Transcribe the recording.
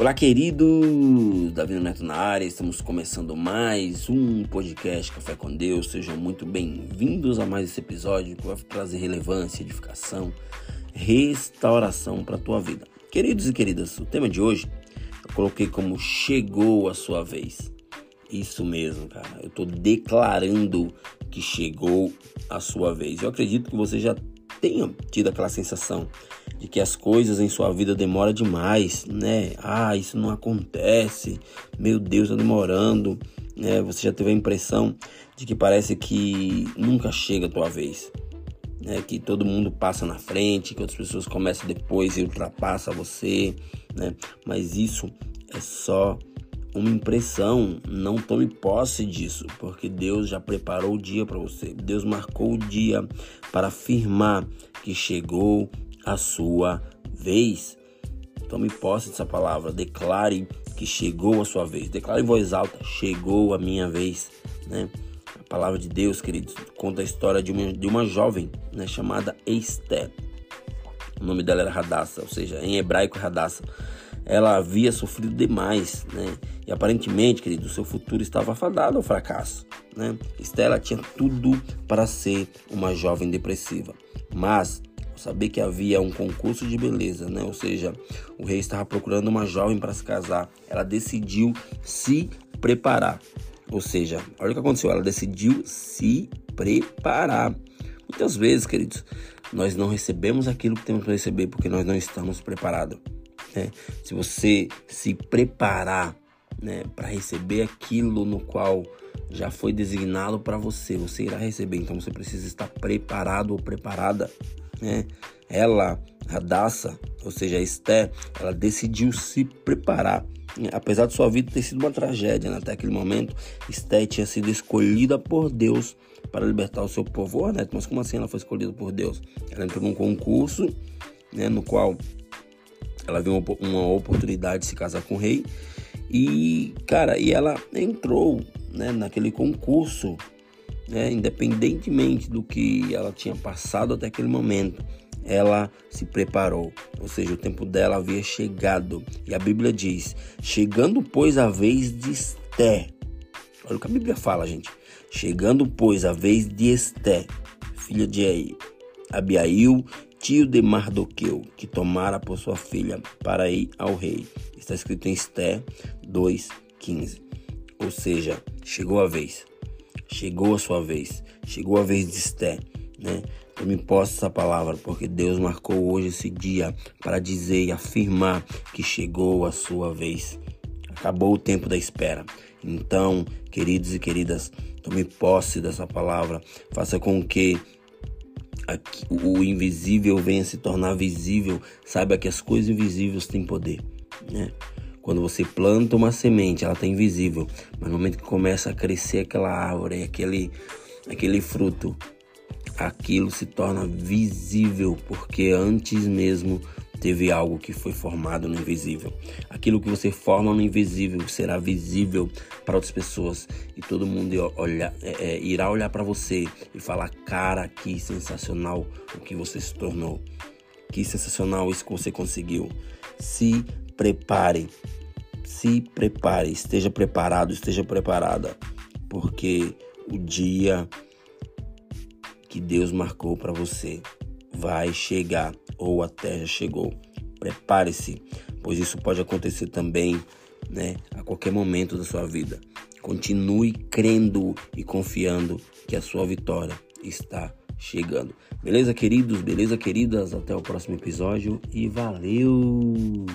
Olá, queridos! Davi Neto na área, estamos começando mais um podcast Café com Deus. Sejam muito bem-vindos a mais esse episódio que vai trazer relevância, edificação, restauração para a tua vida. Queridos e queridas, o tema de hoje eu coloquei como chegou a sua vez. Isso mesmo, cara. Eu estou declarando que chegou a sua vez. Eu acredito que você já tenha tido aquela sensação de que as coisas em sua vida demoram demais, né? Ah, isso não acontece. Meu Deus, tá demorando, né? Você já teve a impressão de que parece que nunca chega a tua vez. Né, que todo mundo passa na frente, que outras pessoas começam depois e ultrapassa você, né? Mas isso é só uma impressão, não tome posse disso, porque Deus já preparou o dia para você. Deus marcou o dia para afirmar que chegou a sua vez. Tome posse dessa palavra, declare que chegou a sua vez. Declare em voz alta: chegou a minha vez, né? A palavra de Deus, queridos, conta a história de uma, de uma jovem né, chamada Esther. O nome dela era Radassa, ou seja, em hebraico Radassa. Ela havia sofrido demais, né? E aparentemente, querido, seu futuro estava afadado ao fracasso, né? Esther tinha tudo para ser uma jovem depressiva, mas saber que havia um concurso de beleza, né? Ou seja, o rei estava procurando uma jovem para se casar. Ela decidiu se preparar. Ou seja, olha o que aconteceu, ela decidiu se preparar. Muitas vezes, queridos, nós não recebemos aquilo que temos para receber porque nós não estamos preparados. Né? Se você se preparar né, para receber aquilo no qual já foi designado para você, você irá receber. Então você precisa estar preparado ou preparada né? Ela, Radassa, ou seja, Esther, ela decidiu se preparar. Apesar de sua vida ter sido uma tragédia né? até aquele momento, Esther tinha sido escolhida por Deus para libertar o seu povo. Oh, Neto, mas como assim ela foi escolhida por Deus? Ela entrou num concurso né, no qual ela viu uma oportunidade de se casar com o rei e, cara, e ela entrou né, naquele concurso né, independentemente do que ela tinha passado até aquele momento, ela se preparou, ou seja, o tempo dela havia chegado. E a Bíblia diz: chegando, pois, a vez de Esté. Olha o que a Bíblia fala, gente. Chegando, pois, a vez de Esté, filha de Abiail, tio de Mardoqueu, que tomara por sua filha para ir ao rei. Está escrito em Esté 2,15. Ou seja, chegou a vez. Chegou a sua vez. Chegou a vez de Esté, né? Eu me posso essa palavra porque Deus marcou hoje esse dia para dizer e afirmar que chegou a sua vez. Acabou o tempo da espera. Então, queridos e queridas, tome posse dessa palavra. Faça com que o invisível venha se tornar visível. Saiba que as coisas invisíveis têm poder, né? Quando você planta uma semente, ela está invisível, mas no momento que começa a crescer aquela árvore, aquele, aquele fruto, aquilo se torna visível, porque antes mesmo teve algo que foi formado no invisível. Aquilo que você forma no invisível será visível para outras pessoas e todo mundo é, é, irá olhar para você e falar: Cara, que sensacional o que você se tornou. Que sensacional isso que você conseguiu. Se prepare, se prepare, esteja preparado, esteja preparada, porque o dia que Deus marcou para você vai chegar ou até já chegou. Prepare-se, pois isso pode acontecer também, né, a qualquer momento da sua vida. Continue crendo e confiando que a sua vitória está chegando. Beleza, queridos? Beleza, queridas? Até o próximo episódio e valeu!